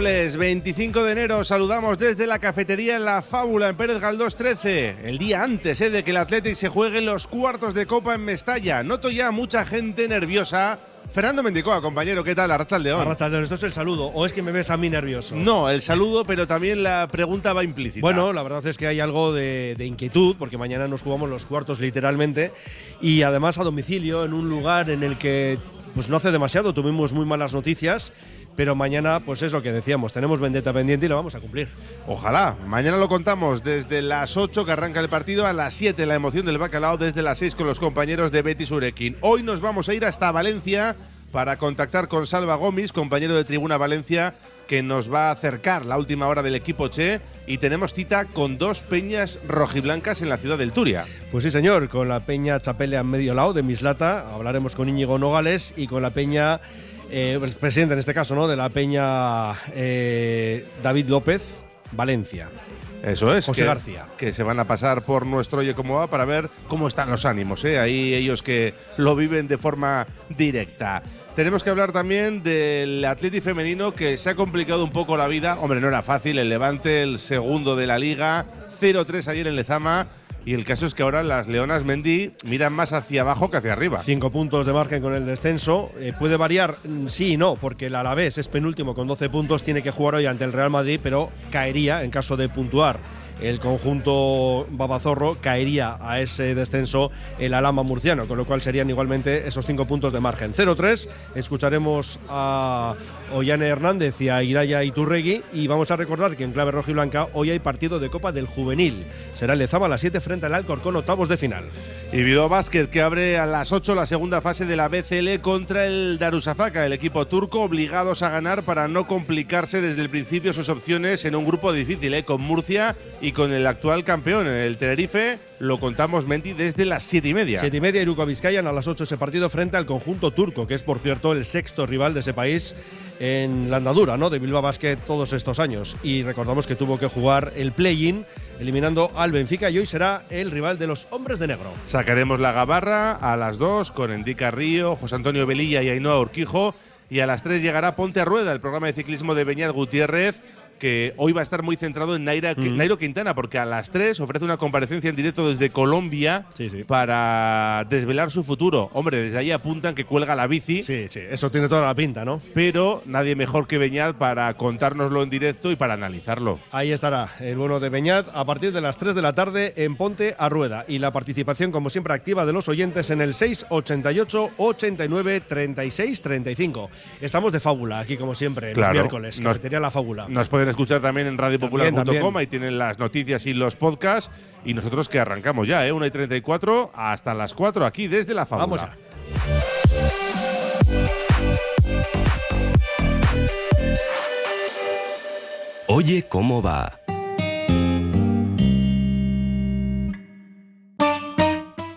Miércoles 25 de enero saludamos desde la cafetería en La Fábula en Pérez Galdós 13, el día antes eh, de que el Athletic se juegue los cuartos de Copa en Mestalla. Noto ya mucha gente nerviosa. Fernando Mendicoa, compañero, ¿qué tal? Arracha León. Arrachaldeón, esto es el saludo. ¿O es que me ves a mí nervioso? No, el saludo, pero también la pregunta va implícita. Bueno, la verdad es que hay algo de, de inquietud, porque mañana nos jugamos los cuartos literalmente, y además a domicilio, en un lugar en el que pues no hace demasiado tuvimos muy malas noticias, pero mañana, pues es lo que decíamos, tenemos vendetta pendiente y lo vamos a cumplir. Ojalá. Mañana lo contamos desde las 8 que arranca el partido, a las 7 la emoción del bacalao, desde las 6 con los compañeros de Betis Urequín. Hoy nos vamos a ir hasta Valencia para contactar con Salva Gómez, compañero de Tribuna Valencia, que nos va a acercar la última hora del equipo Che y tenemos cita con dos peñas rojiblancas en la ciudad del Turia. Pues sí, señor, con la peña Chapelea en medio lado de Mislata, hablaremos con Íñigo Nogales y con la peña, eh, el presidente en este caso, ¿no? De la peña eh, David López, Valencia. Eso es. José que, García. Que se van a pasar por nuestro Oye Cómo Va para ver cómo están los ánimos. ¿eh? Ahí ellos que lo viven de forma directa. Tenemos que hablar también del Atleti femenino que se ha complicado un poco la vida. Hombre, no era fácil. El Levante, el segundo de la liga. 0-3 ayer en Lezama. Y el caso es que ahora las Leonas Mendy miran más hacia abajo que hacia arriba. Cinco puntos de margen con el descenso. Eh, puede variar, mm, sí y no, porque el Alavés es penúltimo con 12 puntos, tiene que jugar hoy ante el Real Madrid, pero caería en caso de puntuar. El conjunto Babazorro caería a ese descenso el Alama murciano, con lo cual serían igualmente esos cinco puntos de margen. 0-3, escucharemos a Ollane Hernández y a Iturregui y vamos a recordar que en clave roja y blanca hoy hay partido de Copa del Juvenil. Será el Lezama a las 7 frente al Alcorcón, octavos de final. Y Bilbao Basket que abre a las 8 la segunda fase de la BCL contra el Darusafaka, el equipo turco obligados a ganar para no complicarse desde el principio sus opciones en un grupo difícil, ¿eh? con Murcia y con el actual campeón, el Tenerife. Lo contamos, Menti, desde las 7 y media. 7 y media, Iruko Vizcayan a las 8 ese partido frente al conjunto turco, que es por cierto el sexto rival de ese país en la andadura ¿no? de Bilbao Basket todos estos años. Y recordamos que tuvo que jugar el play-in eliminando al Benfica y hoy será el rival de los hombres de negro. Sacaremos la gabarra a las 2 con Endica Río, José Antonio Velilla y Ainhoa Urquijo. Y a las 3 llegará Ponte a Rueda, el programa de ciclismo de Beñat Gutiérrez, que hoy va a estar muy centrado en Naira, Mm. Nairo Quintana, porque a las 3 ofrece una comparecencia en directo desde Colombia Sí, sí. para desvelar su futuro. Hombre, desde ahí apuntan que cuelga la bici, Sí, sí, eso tiene toda la pinta, ¿no? pero nadie mejor que Beñat para contárnoslo en directo y para analizarlo. Ahí estará el bueno de Beñat a partir de las 3 de la tarde en Ponte a Rueda. Y la participación, como siempre, activa de los oyentes en el 688 89 36 35. Estamos de fábula aquí, como siempre, Claro, los miércoles. nos- Cafetería La Fábula. Nos pueden escuchar también en radiopopular.com, ahí tienen las noticias y los podcasts. Y nosotros que arrancamos ya, ¿eh? 1 y 34 hasta las 4 aquí desde la fábula. Vamos ya. Oye cómo va.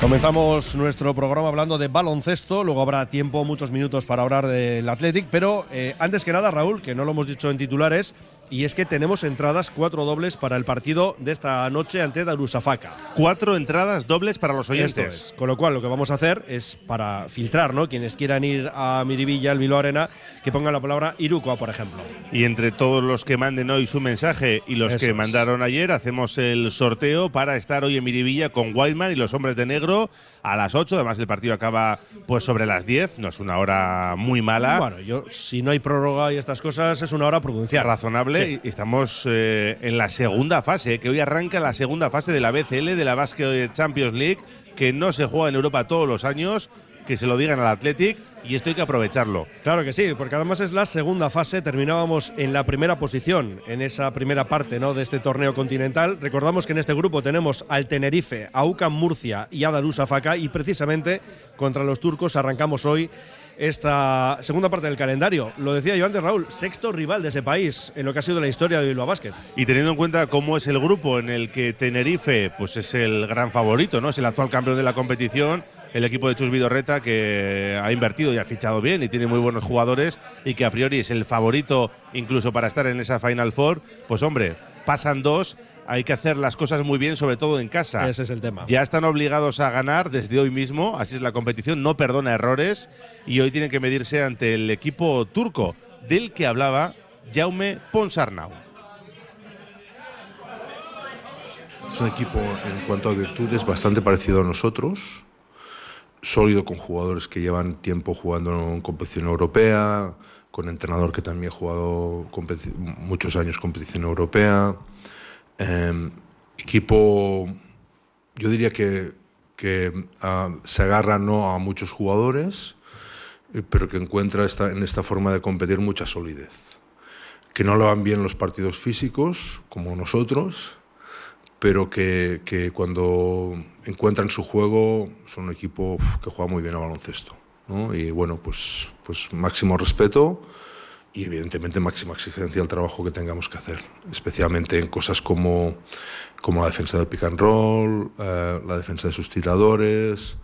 Comenzamos nuestro programa hablando de baloncesto, luego habrá tiempo, muchos minutos para hablar del Athletic, pero eh, antes que nada, Raúl, que no lo hemos dicho en titulares, y es que tenemos entradas cuatro dobles para el partido de esta noche ante Darusafaka. Cuatro entradas dobles para los oyentes. Con lo cual, lo que vamos a hacer es para filtrar, ¿no? Quienes quieran ir a Miribilla, el Bilbao Arena, que pongan la palabra Irukoa, por ejemplo. Y entre todos los que manden hoy su mensaje y los Eso que es. mandaron ayer, hacemos el sorteo para estar hoy en Miribilla con Whiteman y los hombres de negro a las 8. Además, el partido acaba pues sobre las 10. No es una hora muy mala. Bueno, yo, si no hay prórroga y estas cosas, es una hora prudencial. razonable Sí. y estamos eh, en la segunda fase, que hoy arranca la segunda fase de la BCL, de la Basket Champions League, que no se juega en Europa todos los años, que se lo digan al Athletic y esto hay que aprovecharlo. Claro que sí, porque además es la segunda fase. Terminábamos en la primera posición en esa primera parte ¿no? de este torneo continental. Recordamos que en este grupo tenemos al Tenerife, a UCAM Murcia y a Darusafaka y precisamente contra los turcos arrancamos hoy esta segunda parte del calendario. Lo decía yo antes, Raúl, sexto rival de ese país en lo que ha sido la historia de Bilbao Basket. Y teniendo en cuenta cómo es el grupo en el que Tenerife pues es el gran favorito, ¿no? Es el actual campeón de la competición, el equipo de Chus Vidorreta que ha invertido y ha fichado bien y tiene muy buenos jugadores y que a priori es el favorito incluso para estar en esa Final Four, pues hombre, pasan dos, hay que hacer las cosas muy bien, sobre todo en casa. Ese es el tema. Ya están obligados a ganar desde hoy mismo, así es la competición, no perdona errores y hoy tienen que medirse ante el equipo turco del que hablaba Jaume Ponsarnau. Es un equipo en cuanto a virtudes bastante parecido a nosotros, sólido con jugadores que llevan tiempo jugando en competición europea, con entrenador que también ha jugado muchos años competición europea. Eh, equipo, yo diría que, ah, se agarra no a muchos jugadores, eh, pero que encuentra en esta forma de competir mucha solidez. Que no le van bien los partidos físicos, como nosotros, pero que, que cuando encuentran su juego son un equipo que juega muy bien al baloncesto. ¿no? Y bueno, pues, pues máximo respeto y evidentemente máxima exigencia al trabajo que tengamos que hacer, especialmente en cosas como, como la defensa del pick and roll, eh, la defensa de sus tiradores,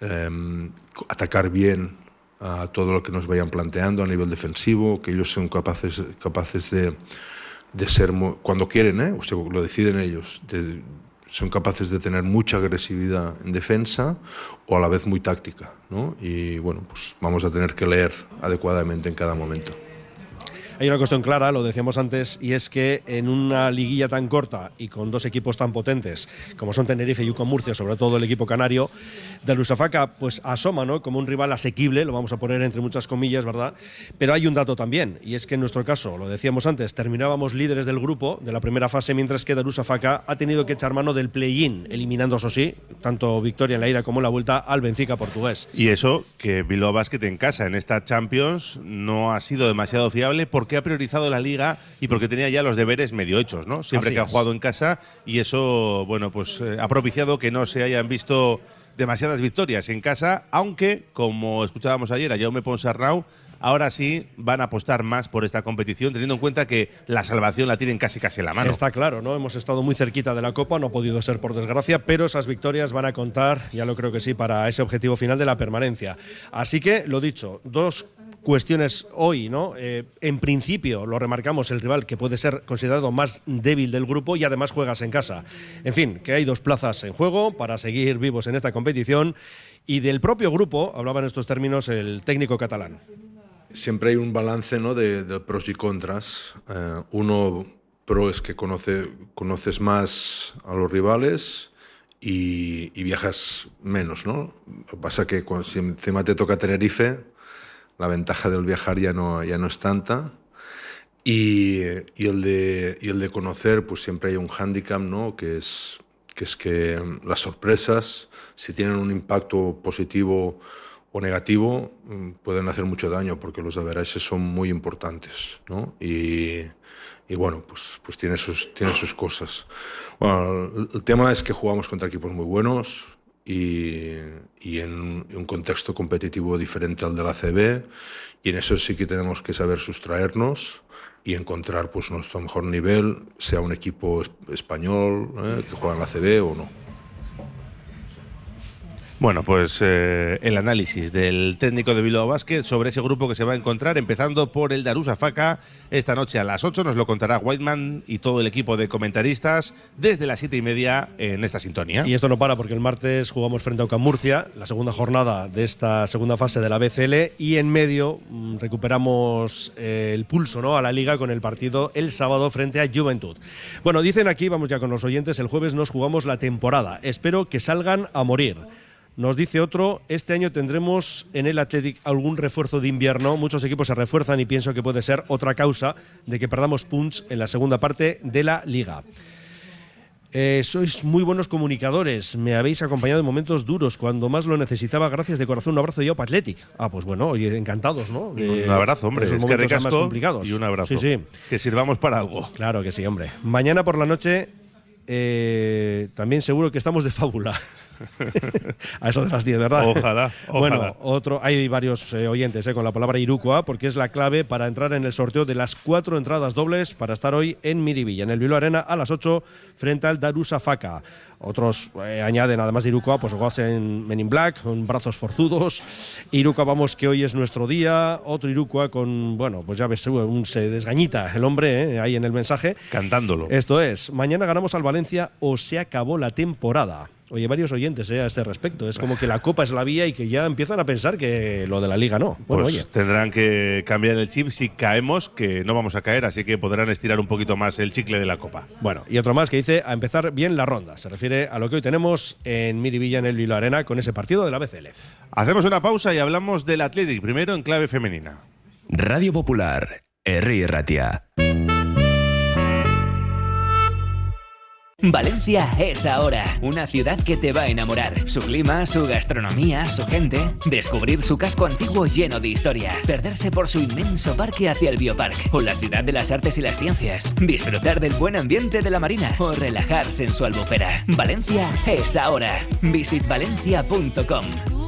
eh, atacar bien a todo lo que nos vayan planteando a nivel defensivo, que ellos son capaces, capaces de, de ser, cuando quieren, ¿eh? Usted lo deciden ellos, de- son capaces de tener mucha agresividad en defensa o a la vez muy táctica, ¿no? Y bueno, pues vamos a tener que leer adecuadamente en cada momento. Hay una cuestión clara, lo decíamos antes, y es que en una liguilla tan corta y con dos equipos tan potentes como son Tenerife y UCO Murcia, sobre todo el equipo canario, de Lusafaka pues asoma ¿no? como un rival asequible, lo vamos a poner entre muchas comillas, ¿verdad? Pero hay un dato también, y es que en nuestro caso, lo decíamos antes, terminábamos líderes del grupo de la primera fase, mientras que Darusafaka ha tenido que echar mano del play-in, eliminando, eso sí, tanto victoria en la ida como en la vuelta al Benfica portugués. Y eso, que Bilbao Basket en casa, en esta Champions, no ha sido demasiado fiable porque ha priorizado la liga y porque tenía ya los deberes medio hechos, ¿no? Siempre Así que ha jugado en casa y eso, bueno, pues eh, ha propiciado que no se hayan visto demasiadas victorias en casa, aunque, como escuchábamos ayer a Jaume Ponsarnau, ahora sí van a apostar más por esta competición, teniendo en cuenta que la salvación la tienen casi casi en la mano. Está claro, ¿no? Hemos estado muy cerquita de la Copa, no ha podido ser por desgracia, pero esas victorias van a contar, ya lo creo que sí, para ese objetivo final de la permanencia. Así que, lo dicho, dos cuestiones hoy, ¿no? Eh, en principio, lo remarcamos, el rival que puede ser considerado más débil del grupo y además juegas en casa. En fin, que hay dos plazas en juego para seguir vivos en esta competición y del propio grupo, hablaba en estos términos el técnico catalán. Siempre hay un balance ¿no? de, pros y contras. Eh, uno pro es que conoce, conoces más a los rivales y, viajas menos, ¿no? Lo que pasa que cuando, si encima te toca Tenerife, la ventaja del viajar ya no, ya no es tanta. Y, y, el de, y el de conocer, pues siempre hay un hándicap, ¿no? Que es, que es que las sorpresas, si tienen un impacto positivo o negativo, mm, pueden hacer mucho daño porque los averages son muy importantes, ¿no? Y, y bueno, pues, pues tiene, sus, tiene sus cosas. El, tema es que jugamos contra equipos muy buenos, y, y en, un contexto competitivo diferente al de la CB y en eso sí que tenemos que saber sustraernos y encontrar pues nuestro mejor nivel, sea un equipo español eh, que juega en la CB o no. Bueno, pues eh, el análisis del técnico de Bilbao Basket sobre ese grupo que se va a encontrar, empezando por el Darusa Faca. Esta noche a las 8 nos lo contará Whiteman y todo el equipo de comentaristas desde las 7 y media en esta sintonía. Y esto no para porque el martes jugamos frente a Ocamurcia, Murcia, la segunda jornada de esta segunda fase de la BCL, y en medio mm, recuperamos eh, el pulso ¿no? a la liga con el partido el sábado frente a Juventud. Bueno, dicen aquí, vamos ya con los oyentes, el jueves nos jugamos la temporada. Espero que salgan a morir. Nos dice otro, este año tendremos en el Athletic algún refuerzo de invierno. Muchos equipos se refuerzan y pienso que puede ser otra causa de que perdamos punts en la segunda parte de la liga. Eh, sois muy buenos comunicadores, me habéis acompañado en momentos duros, cuando más lo necesitaba, gracias de corazón, un abrazo de para Athletic. Ah, pues bueno, encantados, ¿no? un abrazo, hombre, es que recasco complicados. y un abrazo. Sí, sí. Que sirvamos para algo. Claro que sí, hombre. Mañana por la noche eh, también seguro que estamos de fábula. A eso de las 10, ¿verdad? Ojalá, Bueno, otro, hay varios eh, oyentes eh, con la palabra Irukoa, porque es la clave para entrar en el sorteo de las cuatro entradas dobles para estar hoy en Miribilla, en el Bilbao Arena, a las 8, frente al Darusa Faca. Otros eh, añaden, además de Irukoa, pues juegas en Men in Black, con brazos forzudos. Irukoa, vamos, que hoy es nuestro día. Otro Irukoa con, bueno, pues ya ves, un, se desgañita el hombre ahí en el mensaje. Cantándolo. Esto es, mañana ganamos al Valencia o se acabó la temporada. Oye, varios oyentes eh, a este respecto. Es como que la Copa es la vía y que ya empiezan a pensar que lo de la Liga no. Bueno, pues oye. tendrán que cambiar el chip si caemos, que no vamos a caer, así que podrán estirar un poquito más el chicle de la Copa. Bueno, y otro más que dice a empezar bien la ronda. Se refiere a lo que hoy tenemos en Miribilla, en el Lilo Arena, con ese partido de la BCL. Hacemos una pausa y hablamos del Athletic, primero en clave femenina. Radio Popular, R. Ratia. Valencia es ahora, una ciudad que te va a enamorar. Su clima, su gastronomía, su gente. Descubrir su casco antiguo lleno de historia. Perderse por su inmenso parque hacia el Biopark. O la ciudad de las artes y las ciencias. Disfrutar del buen ambiente de la marina. O relajarse en su albufera. Valencia es ahora. Visitvalencia.com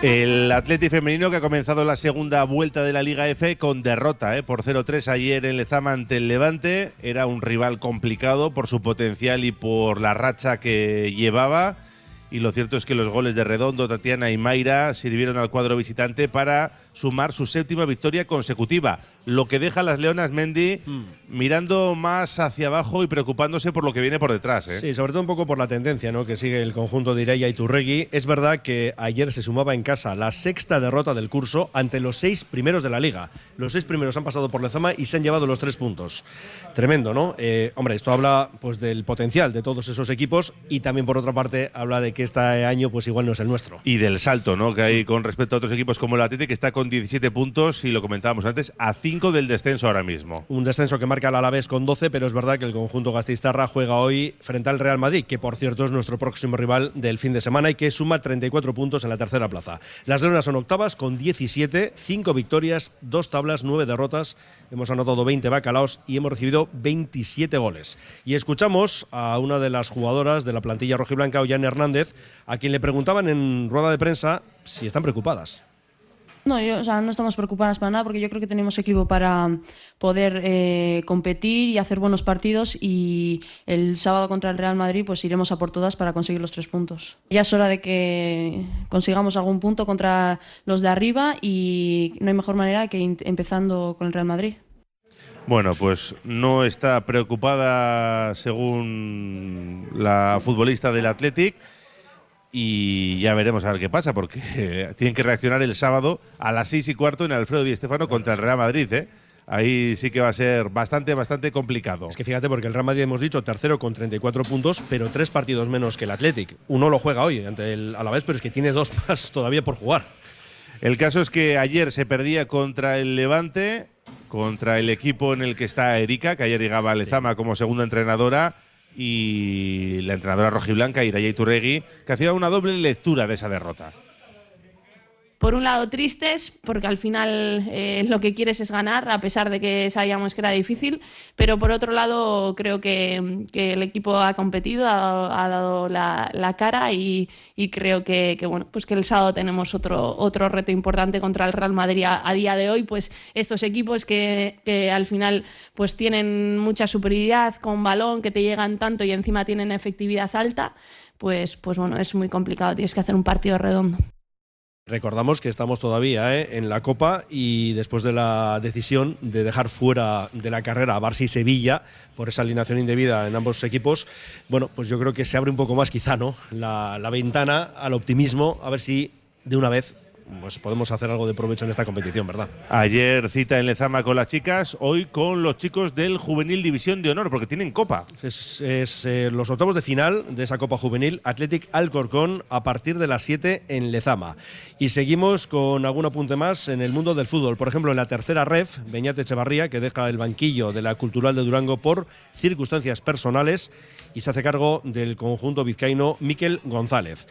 El Atleti femenino que ha comenzado la segunda vuelta de la Liga F con derrota eh, por 0-3 ayer en Lezama ante el Levante. Era un rival complicado por su potencial y por la racha que llevaba. Y lo cierto es que los goles de Redondo, Tatiana y Mayra sirvieron al cuadro visitante para sumar su séptima victoria consecutiva lo que deja a las Leonas Mendy Hmm. mirando más hacia abajo y preocupándose por lo que viene por detrás. ¿eh? Sí, sobre todo un poco por la tendencia ¿no? que sigue el conjunto de Ireia y Turregui. Es verdad que ayer se sumaba en casa la sexta derrota del curso ante los seis primeros de la liga. Los seis primeros han pasado por Lezama y se han llevado los tres puntos. Tremendo, ¿no? Eh, hombre, esto habla pues del potencial de todos esos equipos y también por otra parte habla de que este año pues igual no es el nuestro. Y del salto ¿no? que hay con respecto a otros equipos como el Atleti, que está con 17 puntos y lo comentábamos antes, a 5 del descenso ahora mismo. Un descenso que marca el Alavés con 12, pero es verdad que el conjunto gastistarra juega hoy frente al Real Madrid, que por cierto es nuestro próximo rival del fin de semana y que suma 34 puntos en la tercera plaza. Las Leonas son octavas con 17, 5 victorias, 2 tablas, 9 derrotas. Hemos anotado 20 bacalaos y hemos recibido 27 goles. Y escuchamos a una de las jugadoras de la plantilla rojiblanca, Ollane Hernández, a quien le preguntaban en rueda de prensa si están preocupadas. No, yo, o sea, no estamos preocupadas para nada porque yo creo que tenemos equipo para poder eh, competir y hacer buenos partidos y el sábado contra el Real Madrid pues iremos a por todas para conseguir los tres puntos. Ya es hora de que consigamos algún punto contra los de arriba y no hay mejor manera que empezando con el Real Madrid. Bueno, pues no está preocupada según la futbolista del Athletic y ya veremos a ver qué pasa porque tienen que reaccionar el sábado a las seis y cuarto en Alfredo Di Stéfano contra el Real Madrid. ¿eh? Ahí sí que va a ser bastante, bastante complicado. Es que fíjate, porque el Real Madrid hemos dicho tercero con 34 puntos, pero tres partidos menos que el Athletic. Uno lo juega hoy ante el Alavés, pero es que tiene dos más todavía por jugar. El caso es que ayer se perdía contra el Levante, contra el equipo en el que está Erika, que ayer llegaba a Lezama como segunda entrenadora, y la entrenadora rojiblanca, Iraya Iturregui, que hacía una doble lectura de esa derrota. Por un lado tristes, porque al final eh, lo que quieres es ganar, a pesar de que sabíamos que era difícil, pero por otro lado creo que, que el equipo ha competido, ha, dado la, la cara y, y creo que, que, bueno, pues que el sábado tenemos otro, otro reto importante contra el Real Madrid a, a día de hoy, pues estos equipos que, que al final pues tienen mucha superioridad con balón, que te llegan tanto y encima tienen efectividad alta, pues, pues bueno, es muy complicado, tienes que hacer un partido redondo. Recordamos que estamos todavía ¿eh? en la Copa y después de la decisión de dejar fuera de la carrera a Barça y Sevilla por esa alineación indebida en ambos equipos, bueno, pues yo creo que se abre un poco más quizá, ¿no? La, la ventana al optimismo, a ver si de una vez pues podemos hacer algo de provecho en esta competición, ¿verdad? Ayer cita en Lezama con las chicas, hoy con los chicos del Juvenil División de Honor, porque tienen copa. Es, es, eh, los octavos de final de esa Copa Juvenil, Athletic Alcorcón, a partir de las 7 en Lezama. Y seguimos con algún apunte más en el mundo del fútbol. Por ejemplo, en la tercera ref, Beñate Echevarría, que deja el banquillo de la Cultural de Durango por circunstancias personales y se hace cargo del conjunto vizcaíno Miquel González.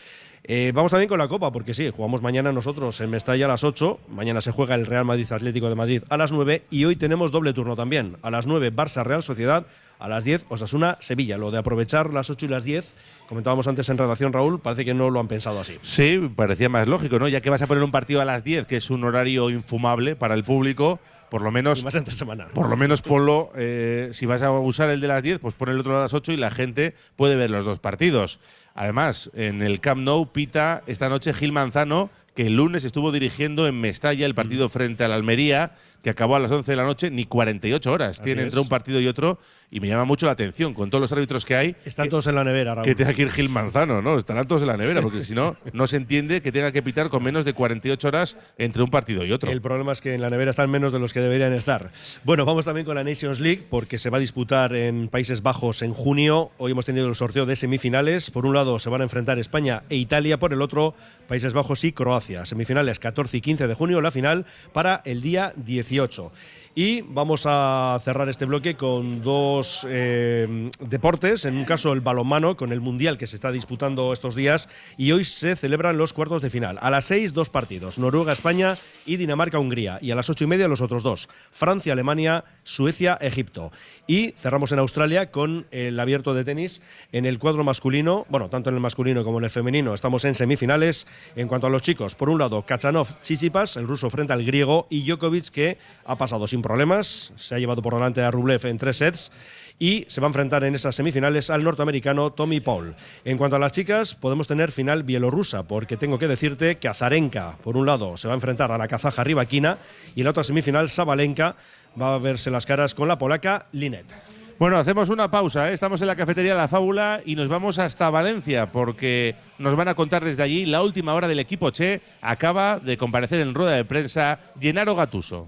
Eh, vamos también con la Copa, porque sí, jugamos mañana nosotros en Mestalla a las 8, mañana se juega el Real Madrid Atlético de Madrid a las 9 y hoy tenemos doble turno también. A las 9 Barça Real Sociedad, a las 10 Osasuna Sevilla. Lo de aprovechar las 8 y las 10, comentábamos antes en redacción Raúl, parece que no lo han pensado así. Sí, parecía más lógico, ¿no? Ya que vas a poner un partido a las 10, que es un horario infumable para el público, por lo menos. Más entre semana. Por lo menos ponlo. eh, si vas a usar el de las 10, pues pon el otro a las 8 y la gente puede ver los dos partidos. Además, en el Camp Nou pita esta noche Gil Manzano, que el lunes estuvo dirigiendo en Mestalla el partido frente al Almería, que acabó a las 11 de la noche, ni 48 horas tiene entre un partido y otro. Y me llama mucho la atención con todos los árbitros que hay. Están todos en la nevera, Raúl. Que tenga que ir Gil Manzano, ¿no? Estarán todos en la nevera, porque si no, no se entiende que tenga que pitar con menos de 48 horas entre un partido y otro. El problema es que en la nevera están menos de los que deberían estar. Bueno, vamos también con la Nations League, porque se va a disputar en Países Bajos en junio. Hoy hemos tenido el sorteo de semifinales. Por un lado se van a enfrentar España e Italia, por el otro Países Bajos y Croacia. Semifinales 14 y 15 de junio, la final para el día 18. Y vamos a cerrar este bloque con dos eh, deportes, en un caso el balonmano, con el Mundial que se está disputando estos días, y hoy se celebran los cuartos de final. A las seis, dos partidos, Noruega-España y Dinamarca-Hungría, y a las ocho y media los otros dos, Francia-Alemania, Suecia-Egipto. Y cerramos en Australia con el abierto de tenis en el cuadro masculino, bueno, tanto en el masculino como en el femenino, estamos en semifinales. En cuanto a los chicos, por un lado, Kachanov, Chichipas, el ruso frente al griego, y Djokovic, que ha pasado sin problemas. Se ha llevado por delante a Rublev en tres sets y se va a enfrentar en esas semifinales al norteamericano Tommy Paul. En cuanto a las chicas, podemos tener final bielorrusa, porque tengo que decirte que Azarenka, por un lado, se va a enfrentar a la kazaja Rivaquina y en la otra semifinal, Sabalenka, va a verse las caras con la polaca Linet. Bueno, hacemos una pausa. ¿eh? Estamos en la cafetería La Fábula y nos vamos hasta Valencia porque nos van a contar desde allí la última hora del equipo Che. Acaba de comparecer en rueda de prensa Gennaro Gatuso.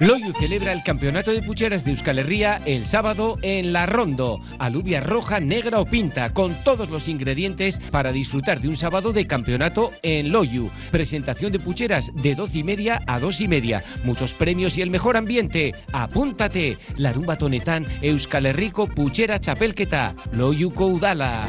Loyu celebra el campeonato de pucheras de Euskal Herria el sábado en La Rondo. Alubia roja, negra o pinta, con todos los ingredientes para disfrutar de un sábado de campeonato en Loyu. Presentación de pucheras de 12 y media a 2 y media. Muchos premios y el mejor ambiente. Apúntate. Larumba Tonetán, Euskal Herriko Puchera Chapelketa. Loyu Koudala.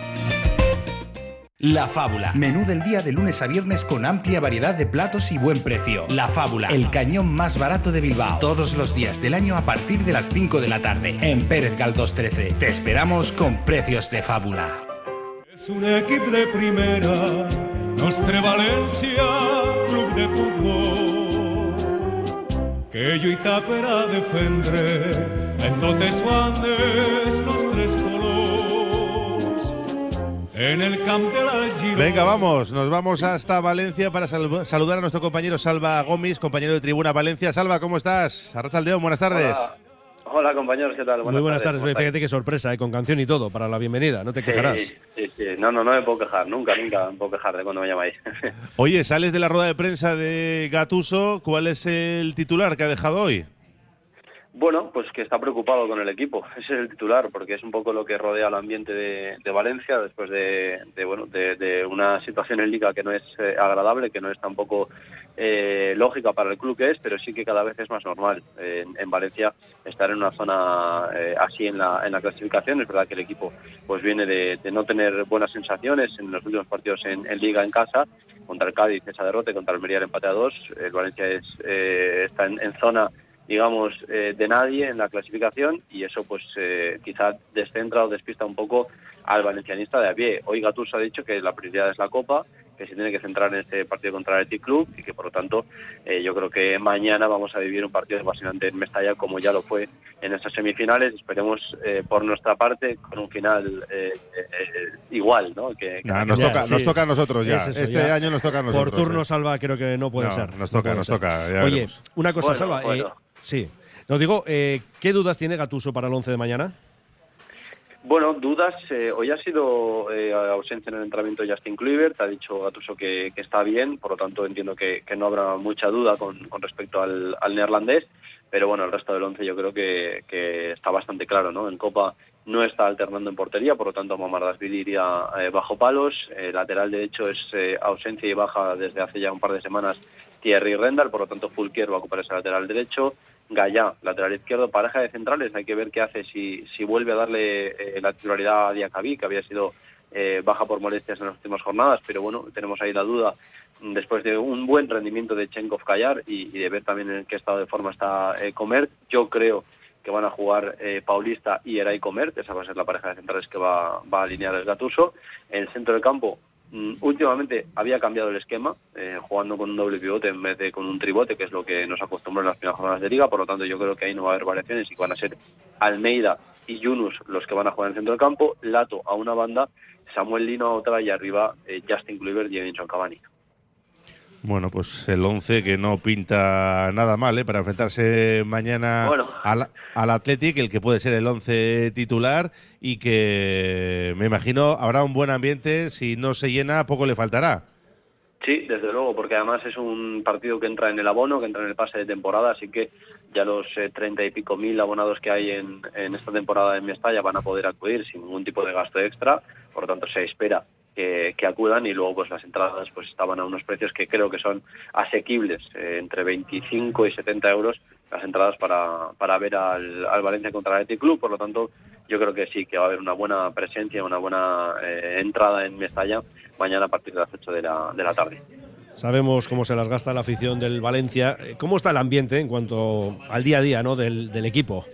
La Fábula. Menú del día de lunes a viernes con amplia variedad de platos y buen precio. La Fábula. El cañón más barato de Bilbao. Todos los días del año a partir de las 5 de la tarde. En Pérez Galdós 13. Te esperamos con precios de fábula. És un equip de primera, Nostre València, club de futbol, que lluita per a defendre en totes bandes nostres colors. En el camp de la. Venga, vamos, nos vamos hasta Valencia para sal- saludar a nuestro compañero Salva Gómez, compañero de Tribuna Valencia. Salva, ¿cómo estás? Arrachaldeón, buenas tardes. Hola. Hola, compañeros, ¿qué tal? Muy buenas tardes. ¿cómo Oye, fíjate qué sorpresa, eh, con canción y todo, para la bienvenida. No te quejarás. Sí, sí, sí. No, no, no me puedo quejar. Nunca, nunca me puedo quejar de cuando me llamáis. Oye, sales de la rueda de prensa de Gatuso. ¿Cuál es el titular que ha dejado hoy? Bueno, pues que está preocupado con el equipo. Ese es el titular, porque es un poco lo que rodea el ambiente de, de Valencia después de, de, bueno, de, una situación en Liga que no es eh, agradable, que no es tampoco eh, lógica para el club que es, pero sí que cada vez es más normal eh, en, en Valencia estar en una zona eh, así en la, en la clasificación. Es verdad que el equipo pues viene de, no tener buenas sensaciones en los últimos partidos en, en Liga en casa, contra el Cádiz esa derrota contra el Almería empate a dos. El Valencia es, está en, en zona digamos, eh, de nadie en la clasificación y eso pues eh, quizá descentra o despista un poco al valencianista de a pie. Hoy Gattuso ha dicho que la prioridad es la Copa, que se tiene que centrar en este partido contra el Athletic Club y que por lo tanto eh, yo creo que mañana vamos a vivir un partido apasionante en Mestalla como ya lo fue en estas semifinales. Esperemos eh, por nuestra parte con un final eh, eh, igual, ¿no? Que, que- Nah, nos, toca, nos toca a nosotros ya. Es eso, este ya. año nos toca a nosotros. Por turno, eh. Salva, creo que no puede No, ser. nos No toca, nos ser. toca, ya Oye, veremos. una cosa, Bueno, Salva. eh, bueno. Sí. No digo, eh, ¿qué dudas tiene Gatuso para el 11 de mañana? Bueno, dudas. eh, hoy ha sido eh, ausencia en el entrenamiento Justin Kluivert. Ha dicho Gatuso que, está bien, por lo tanto entiendo que, no habrá mucha duda con, respecto al, neerlandés. Pero bueno, el resto del once yo creo que, está bastante claro, ¿no? En Copa no está alternando en portería, por lo tanto Mamardasvili iría eh, bajo palos. Lateral derecho es eh, ausencia y baja desde hace ya un par de semanas Thierry Rendal, por lo tanto Fulquier va a ocupar ese lateral derecho. Gallá, lateral izquierdo, pareja de centrales, hay que ver qué hace si, si vuelve a darle eh, la titularidad a Diacabí, que había sido eh, baja por molestias en las últimas jornadas, pero bueno, tenemos ahí la duda mm, después de un buen rendimiento de Chenkov Callar y, de ver también en qué estado de forma está eh, Comer. Yo creo que van a jugar eh, Paulista y Eray Comer, esa va a ser la pareja de centrales que va, va a alinear el Gatuso. En el centro del campo, últimamente había cambiado el esquema, eh, jugando con un doble pivote en vez de con un tribote, que es lo que nos acostumbró en las primeras jornadas de liga, por lo tanto yo creo que ahí no va a haber variaciones y van a ser Almeida y Yunus los que van a jugar en centro del campo, Lato a una banda, Samuel Lino a otra y arriba eh, Justin Kluivert y Edinson Cavani. Bueno, pues el 11 que no pinta nada mal ¿eh? para enfrentarse mañana Bueno. al, al Athletic, el que puede ser el 11 titular y que me imagino habrá un buen ambiente. Si no se llena, poco le faltará. Sí, desde luego, porque además es un partido que entra en el abono, que entra en el pase de temporada, así que ya los eh, treinta y pico mil abonados que hay en, en esta temporada en Mestalla van a poder acudir sin ningún tipo de gasto extra, por lo tanto se espera que, que acudan y luego pues las entradas pues estaban a unos precios que creo que son asequibles, eh, entre 25 y 70 euros las entradas para, para ver al, al Valencia contra el Athletic Club, por lo tanto yo creo que sí, que va a haber una buena presencia, una buena eh, entrada en Mestalla mañana a partir de las 8 de la, de la tarde. Sabemos cómo se las gasta la afición del Valencia. ¿Cómo está el ambiente en cuanto al día a día ¿no? del, del equipo?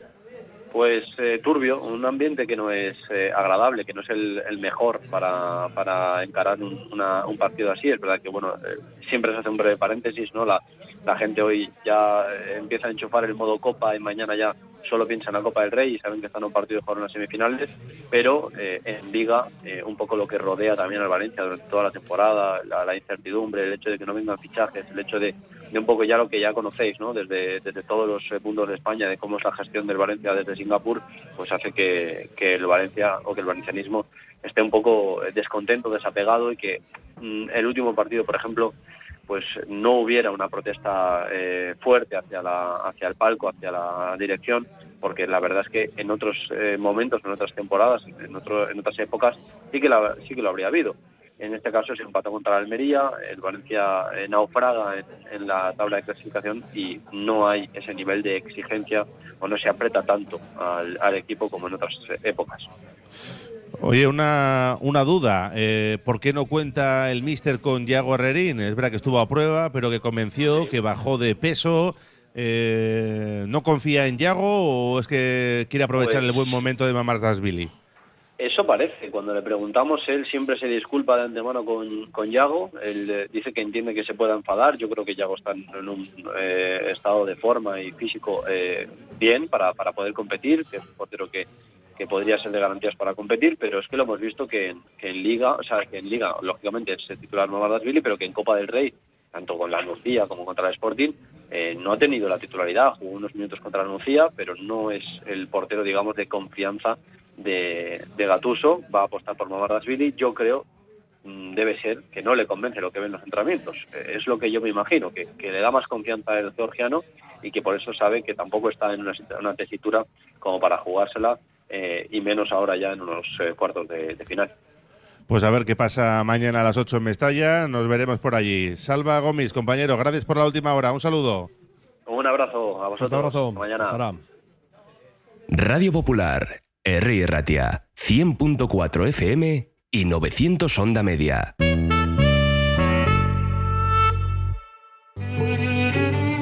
Pues eh, turbio, un ambiente que no es eh, agradable, que no es el, el mejor para, para encarar un, partido así. Es verdad que bueno, eh, siempre se hace un breve paréntesis, ¿no? La, la gente hoy ya eh, empieza a enchufar el modo Copa y mañana ya solo piensa en la Copa del Rey y saben que están un partido de jugar unas semifinales, pero eh, en Liga eh, un poco lo que rodea también al Valencia durante toda la temporada, la, incertidumbre, el hecho de que no vengan fichajes, el hecho de, un poco ya lo que ya conocéis, ¿no? Desde, desde todos los eh, puntos de España, de cómo es la gestión del Valencia desde Singapur, pues hace que, que el Valencia o que el valencianismo esté un poco eh, descontento, desapegado y que mm, el último partido, por ejemplo, pues no hubiera una protesta eh, fuerte hacia la hacia el palco, hacia la dirección, porque la verdad es que en otros eh, momentos, en otras temporadas, en otro, en otras épocas sí que la, sí que lo habría habido. En este caso se empató contra la Almería, el Valencia eh, naufraga en, la tabla de clasificación y no hay ese nivel de exigencia o no se aprieta tanto al, equipo como en otras épocas. Oye, una, una duda. eh, ¿Por qué no cuenta el míster con Yago Herrerín? Es verdad que estuvo a prueba, pero que convenció, que bajó de peso. Eh, ¿No confía en Yago o es que quiere aprovechar Pues- el buen momento de Mamardasvili? Eso parece. Cuando le preguntamos, él siempre se disculpa de antemano con, con Yago. Él eh, dice que entiende que se pueda enfadar. Yo creo que Yago está en en un eh, estado de forma y físico eh, bien para, para poder competir, que es un portero que, que podría ser de garantías para competir, pero es que lo hemos visto que en, que en Liga, o sea, que en Liga, lógicamente es el titular Mamardasvili, pero que en Copa del Rey, tanto con la Nucía como contra el Sporting, eh, no ha tenido la titularidad. Jugó unos minutos contra la Nucía, pero no es el portero, digamos, de confianza de, de Gatuso, va a apostar por Mamardasvili. Yo creo mm, debe ser que no le convence lo que ven los entrenamientos. Eh, Es lo que yo me imagino, que, le da más confianza el georgiano y que por eso sabe que tampoco está en una, una tesitura como para jugársela eh, y menos ahora ya en unos eh, cuartos de, de final. Pues a ver qué pasa mañana a las 8 en Mestalla. Nos veremos por allí. Salva Gómez, compañero, gracias por la última hora. Un saludo. Un abrazo a vosotros. abrazo. Hasta mañana. Radio Popular, R. Ratia, 100.4 FM y 900 Onda Media.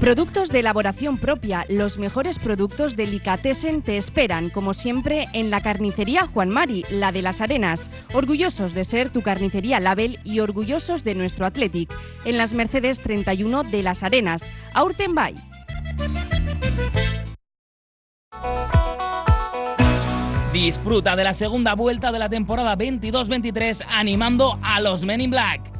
Productos de elaboración propia, los mejores productos de Delicatessen te esperan, como siempre, en la carnicería Juan Mari, la de las Arenas. Orgullosos de ser tu carnicería Label y orgullosos de nuestro Athletic. En las Mercedes 31 de las Arenas. Aurtenbay. Disfruta de la segunda vuelta de la temporada 22-23 animando a los Men in Black.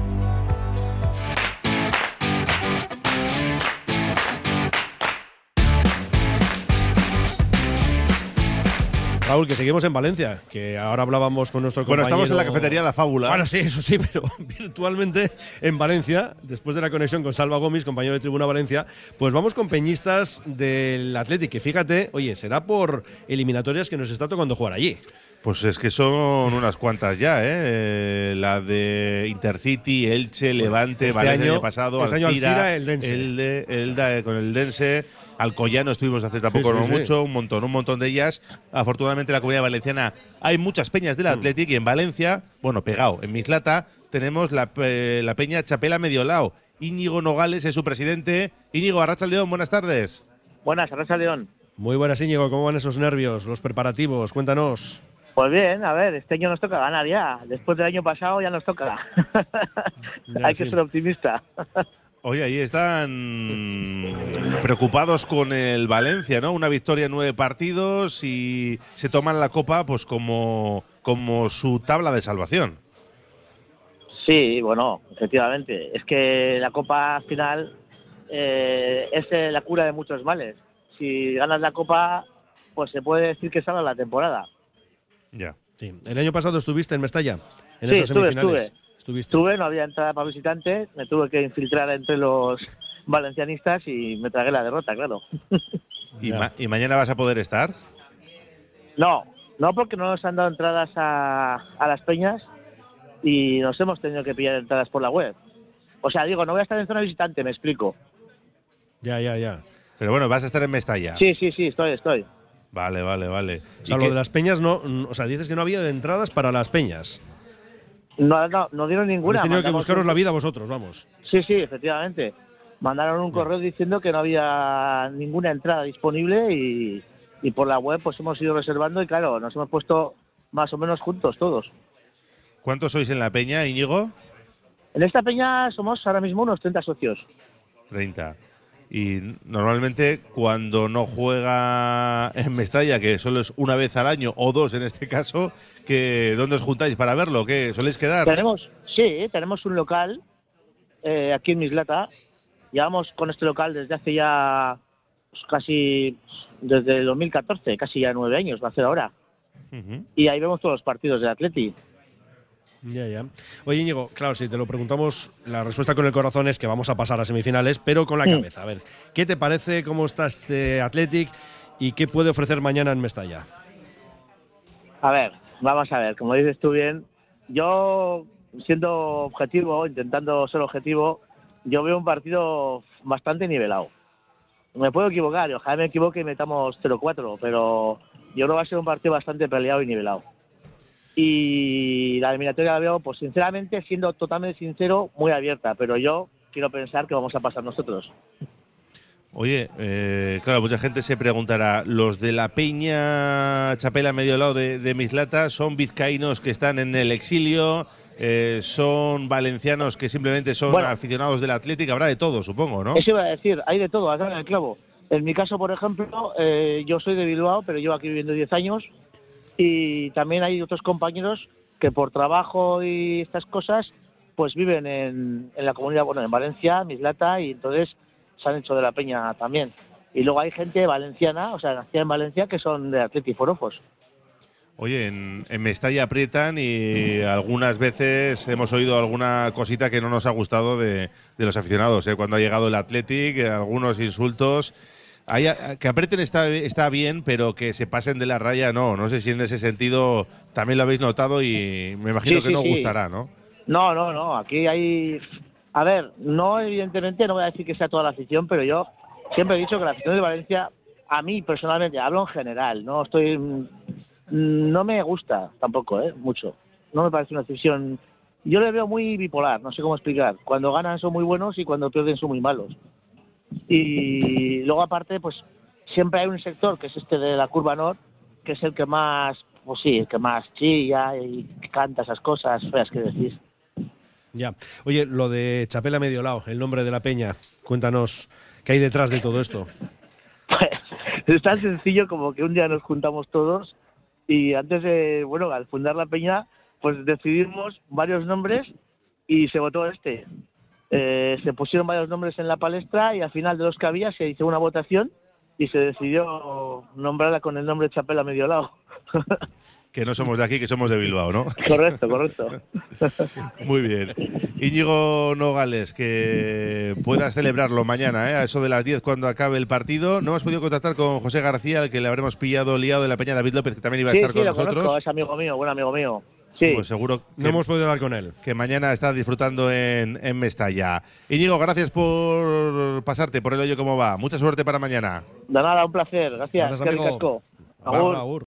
Raúl, que seguimos en Valencia, que ahora hablábamos con nuestro Bueno, compañero. estamos en la cafetería La Fábula. Bueno, sí, eso sí, pero virtualmente en Valencia, después de la conexión con Salva Gómez, compañero de Tribuna Valencia, pues vamos con peñistas del Athletic, que fíjate, oye, será por eliminatorias que nos está tocando jugar allí. Pues es que son unas cuantas ya, ¿eh? Eh, La de Intercity, Elche, Levante, este Valencia el año- año pasado, este año Alcira, el Dense. Elde- Elda, eh, con el Dense, Alcoyano estuvimos hace tampoco Sí, sí, no sí. mucho, un montón, un montón de ellas. Afortunadamente en la comunidad valenciana hay muchas peñas Mm. del Athletic y en Valencia, bueno, pegado, en Mislata tenemos la, la peña Chapela Mediolao. Íñigo Nogales es su presidente. Íñigo Arrachaldeón, buenas tardes. Buenas, Arracha León. Muy buenas, Íñigo, ¿cómo van esos nervios, los preparativos? Cuéntanos. Pues bien, a ver, este año nos toca ganar ya. Después del año pasado ya nos toca. Ya, Hay sí. que ser optimista. Oye, ahí están preocupados con el Valencia, ¿no? Una victoria en nueve partidos y se toman la copa pues como, como su tabla de salvación. Sí, bueno, efectivamente. Es que la Copa al final eh, es eh, la cura de muchos males. Si ganas la Copa, pues se puede decir que salva la temporada. Ya. Sí. El año pasado estuviste en Mestalla, en sí, esas estuve, semifinales. estuve. Estuve, no había entrada para visitantes, me tuve que infiltrar entre los valencianistas y me tragué la derrota, claro. ¿Y, ma- y mañana vas a poder estar? No, no porque no nos han dado entradas a, a las peñas y nos hemos tenido que pillar entradas por la web. O sea, digo, no voy a estar en zona visitante, me explico. Ya, ya, ya. Pero bueno, vas a estar en Mestalla. Sí, sí, sí, estoy, estoy. Vale, vale, vale. O sea, ¿Y lo de las peñas no. O sea, dices que no había entradas para las peñas. No, no, no dieron ninguna. Habéis tenido que buscaros un- la vida vosotros, vamos. Sí, sí, efectivamente. Mandaron un correo diciendo que no había ninguna entrada disponible y, y por la web pues hemos ido reservando y claro, nos hemos puesto más o menos juntos todos. ¿Cuántos sois en la peña, Íñigo? En esta peña somos ahora mismo unos 30 socios. 30. Y normalmente cuando no juega en Mestalla, que solo es una vez al año o dos en este caso, que ¿dónde os juntáis para verlo? ¿Qué soléis quedar? Tenemos, sí, tenemos un local eh, aquí en Mislata. Llevamos con este local desde hace ya pues, casi, desde el 2014, casi ya nueve años, va a ser ahora. Y ahí vemos todos los partidos del Atleti. Ya, ya. Oye, Íñigo, claro, si te lo preguntamos, la respuesta con el corazón es que vamos a pasar a semifinales, pero con la Mm. cabeza. A ver, ¿qué te parece? ¿Cómo está este Athletic? ¿Y qué puede ofrecer mañana en Mestalla? A ver, vamos a ver, como dices tú bien, yo siendo objetivo, intentando ser objetivo, yo veo un partido bastante nivelado. Me puedo equivocar, y ojalá me equivoque y metamos 0-4, pero yo creo que va a ser un partido bastante peleado y nivelado. Y la eliminatoria la veo, pues sinceramente, siendo totalmente sincero, muy abierta, pero yo quiero pensar que vamos a pasar nosotros. Oye, eh, claro, mucha gente se preguntará, ¿los de la Peña Chapela medio lado de, de Mislata son vizcaínos que están en el exilio? eh, son valencianos que simplemente son Bueno. aficionados del Atlético, habrá de todo, supongo, ¿no? Eso iba a decir, hay de todo, dado en el clavo. En mi caso, por ejemplo, eh, yo soy de Bilbao, pero llevo aquí viviendo 10 años y también hay otros compañeros que por trabajo y estas cosas, pues viven en, en la comunidad, bueno, en Valencia, Mislata, y entonces se han hecho de la peña también. Y luego hay gente valenciana, o sea, nacida en Valencia, que son de Atleti Forofos. Oye, en, en Mestalla aprietan y algunas veces hemos oído alguna cosita que no nos ha gustado de, de los aficionados. ¿eh? Cuando ha llegado el Athletic, algunos insultos. Hay, a- que aprieten está, está bien, pero que se pasen de la raya no. No sé si en ese sentido también lo habéis notado y me imagino Sí, que sí, no sí. gustará, ¿no? No, no, no. Aquí hay. A ver, no, evidentemente, no voy a decir que sea toda la afición, pero yo siempre he dicho que la afición de Valencia, a mí personalmente, hablo en general, no estoy. mm, No me gusta tampoco, ¿eh? Mucho. No me parece una afición. Yo le veo muy bipolar, no sé cómo explicar. Cuando ganan son muy buenos y cuando pierden son muy malos. Y luego, aparte, pues siempre hay un sector que es este de la curva norte, que es el que más, pues sí, el que más chilla y canta esas cosas feas que decís. Ya. Oye, lo de Chapela Mediolao, el nombre de la peña, cuéntanos qué hay detrás de todo esto. Es tan sencillo como que un día nos juntamos todos y antes de, bueno, al fundar la peña, pues decidimos varios nombres y se votó este. Eh, se pusieron varios nombres en la palestra y al final de los que había se hizo una votación y se decidió nombrarla con el nombre Chapela Mediolao. Que no somos de aquí, que somos de Bilbao, ¿no? correcto, correcto. Muy bien. Íñigo Nogales, que puedas celebrarlo mañana, ¿eh? a eso de las 10 cuando acabe el partido. No hemos podido contactar con José García, al que le habremos pillado liado de la Peña David López, que también iba a Sí, estar sí, con lo nosotros. conozco, es amigo mío, buen amigo mío. Sí. Pues seguro que, No hemos podido hablar con él. que mañana está disfrutando en, en Mestalla. Íñigo, gracias por pasarte por el hoyo cómo va. Mucha suerte para mañana. De nada, un placer. Gracias. Gracias, amigo. Agur. Agur.